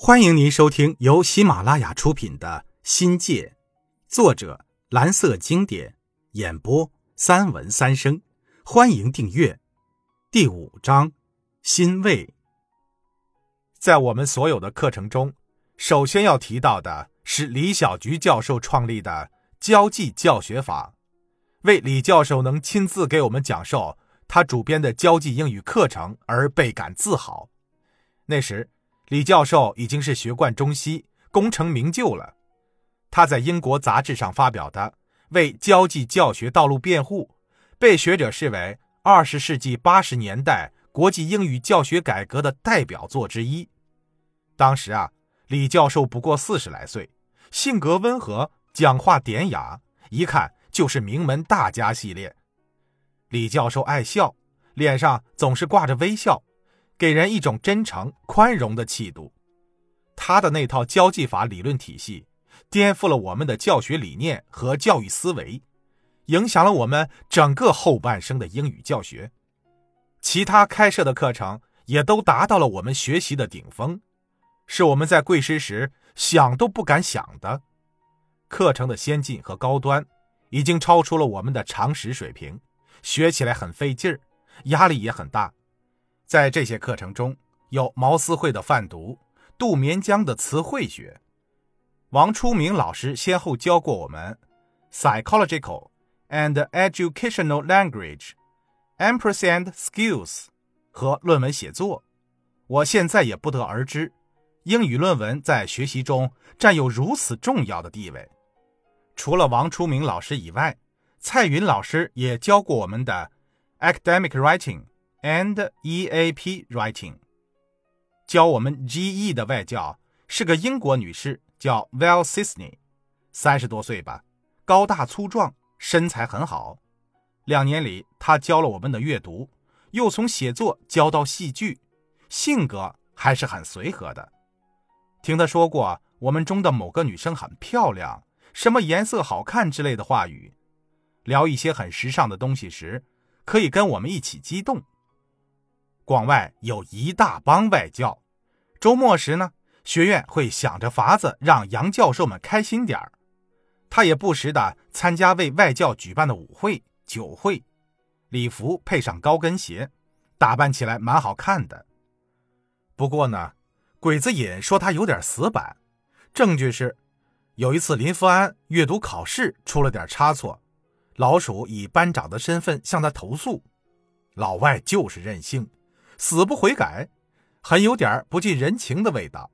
欢迎您收听由喜马拉雅出品的《新界》，作者蓝色经典，演播三文三生。欢迎订阅。第五章：欣慰。在我们所有的课程中，首先要提到的是李小菊教授创立的交际教学法。为李教授能亲自给我们讲授他主编的交际英语课程而倍感自豪。那时。李教授已经是学贯中西、功成名就了。他在英国杂志上发表的《为交际教学道路辩护》，被学者视为二十世纪八十年代国际英语教学改革的代表作之一。当时啊，李教授不过四十来岁，性格温和，讲话典雅，一看就是名门大家系列。李教授爱笑，脸上总是挂着微笑。给人一种真诚、宽容的气度。他的那套交际法理论体系，颠覆了我们的教学理念和教育思维，影响了我们整个后半生的英语教学。其他开设的课程也都达到了我们学习的顶峰，是我们在贵师时想都不敢想的。课程的先进和高端，已经超出了我们的常识水平，学起来很费劲儿，压力也很大。在这些课程中，有毛思慧的泛读、杜绵江的词汇学。王初明老师先后教过我们 psychological and educational language, empress and skills 和论文写作。我现在也不得而知，英语论文在学习中占有如此重要的地位。除了王初明老师以外，蔡云老师也教过我们的 academic writing。And EAP writing，教我们 GE 的外教是个英国女士，叫 Val Sisney，三十多岁吧，高大粗壮，身材很好。两年里，她教了我们的阅读，又从写作教到戏剧，性格还是很随和的。听她说过，我们中的某个女生很漂亮，什么颜色好看之类的话语。聊一些很时尚的东西时，可以跟我们一起激动。广外有一大帮外教，周末时呢，学院会想着法子让杨教授们开心点儿。他也不时的参加为外教举办的舞会、酒会，礼服配上高跟鞋，打扮起来蛮好看的。不过呢，鬼子隐说他有点死板。证据是，有一次林福安阅读考试出了点差错，老鼠以班长的身份向他投诉，老外就是任性。死不悔改，很有点不近人情的味道。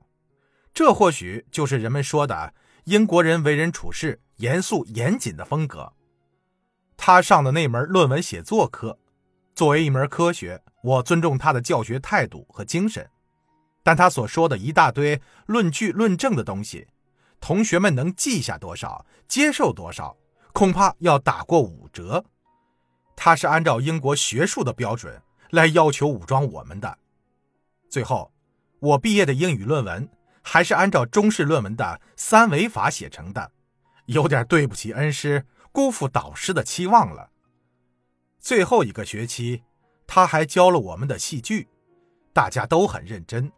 这或许就是人们说的英国人为人处事严肃严谨的风格。他上的那门论文写作课，作为一门科学，我尊重他的教学态度和精神。但他所说的一大堆论据论证的东西，同学们能记下多少，接受多少，恐怕要打过五折。他是按照英国学术的标准。来要求武装我们的。最后，我毕业的英语论文还是按照中式论文的三维法写成的，有点对不起恩师，辜负导师的期望了。最后一个学期，他还教了我们的戏剧，大家都很认真，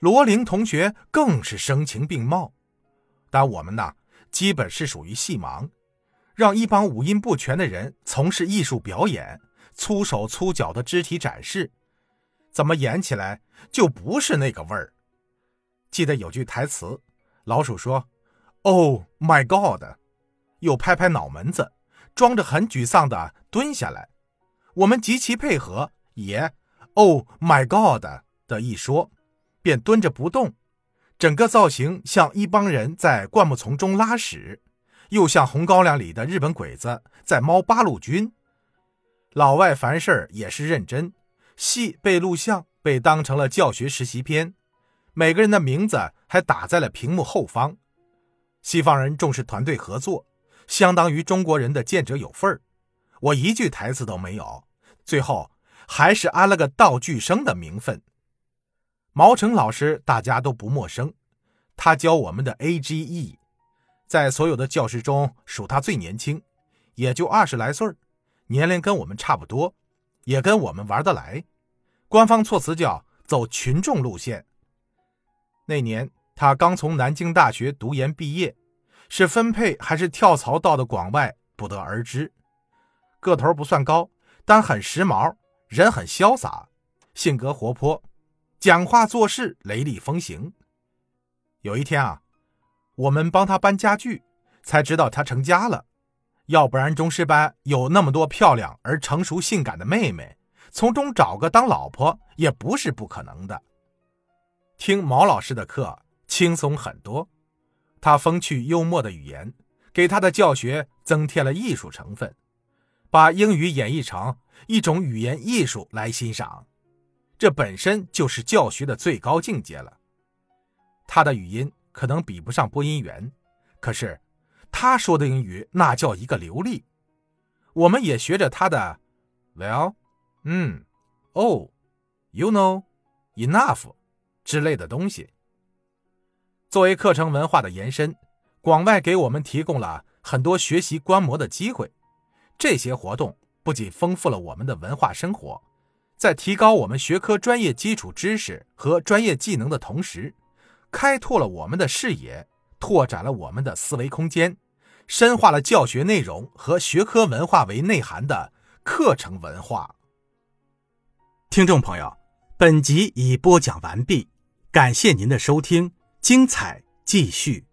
罗琳同学更是声情并茂。但我们呢，基本是属于戏盲，让一帮五音不全的人从事艺术表演。粗手粗脚的肢体展示，怎么演起来就不是那个味儿？记得有句台词，老鼠说：“Oh my God！” 又拍拍脑门子，装着很沮丧的蹲下来。我们极其配合，也 “Oh my God” 的一说，便蹲着不动。整个造型像一帮人在灌木丛中拉屎，又像红高粱里的日本鬼子在猫八路军。老外凡事也是认真，戏被录像，被当成了教学实习片，每个人的名字还打在了屏幕后方。西方人重视团队合作，相当于中国人的见者有份儿。我一句台词都没有，最后还是安了个道具生的名分。毛成老师大家都不陌生，他教我们的 A G E，在所有的教师中属他最年轻，也就二十来岁儿。年龄跟我们差不多，也跟我们玩得来。官方措辞叫走群众路线。那年他刚从南京大学读研毕业，是分配还是跳槽到的广外，不得而知。个头不算高，但很时髦，人很潇洒，性格活泼，讲话做事雷厉风行。有一天啊，我们帮他搬家具，才知道他成家了。要不然中师班有那么多漂亮而成熟性感的妹妹，从中找个当老婆也不是不可能的。听毛老师的课。轻松很多，他风趣幽默的语言给他的教学增添了艺术成分，把英语演绎成一种语言艺术来欣赏，这本身就是教学的最高境界了。他的语音可能比不上播音员，可是他说的英语那叫一个流利。我们也学着他的，Well，嗯，Oh，You know，Enough 之类的东西。作为课程文化的延伸，广外给我们提供了很多学习观摩的机会。这些活动不仅丰富了我们的文化生活，在提高我们学科专业基础知识和专业技能的同时，开拓了我们的视野，拓展了我们的思维空间，深化了教学内容和学科文化为内涵的课程文化。听众朋友，本集已播讲完毕，感谢您的收听。精彩继续。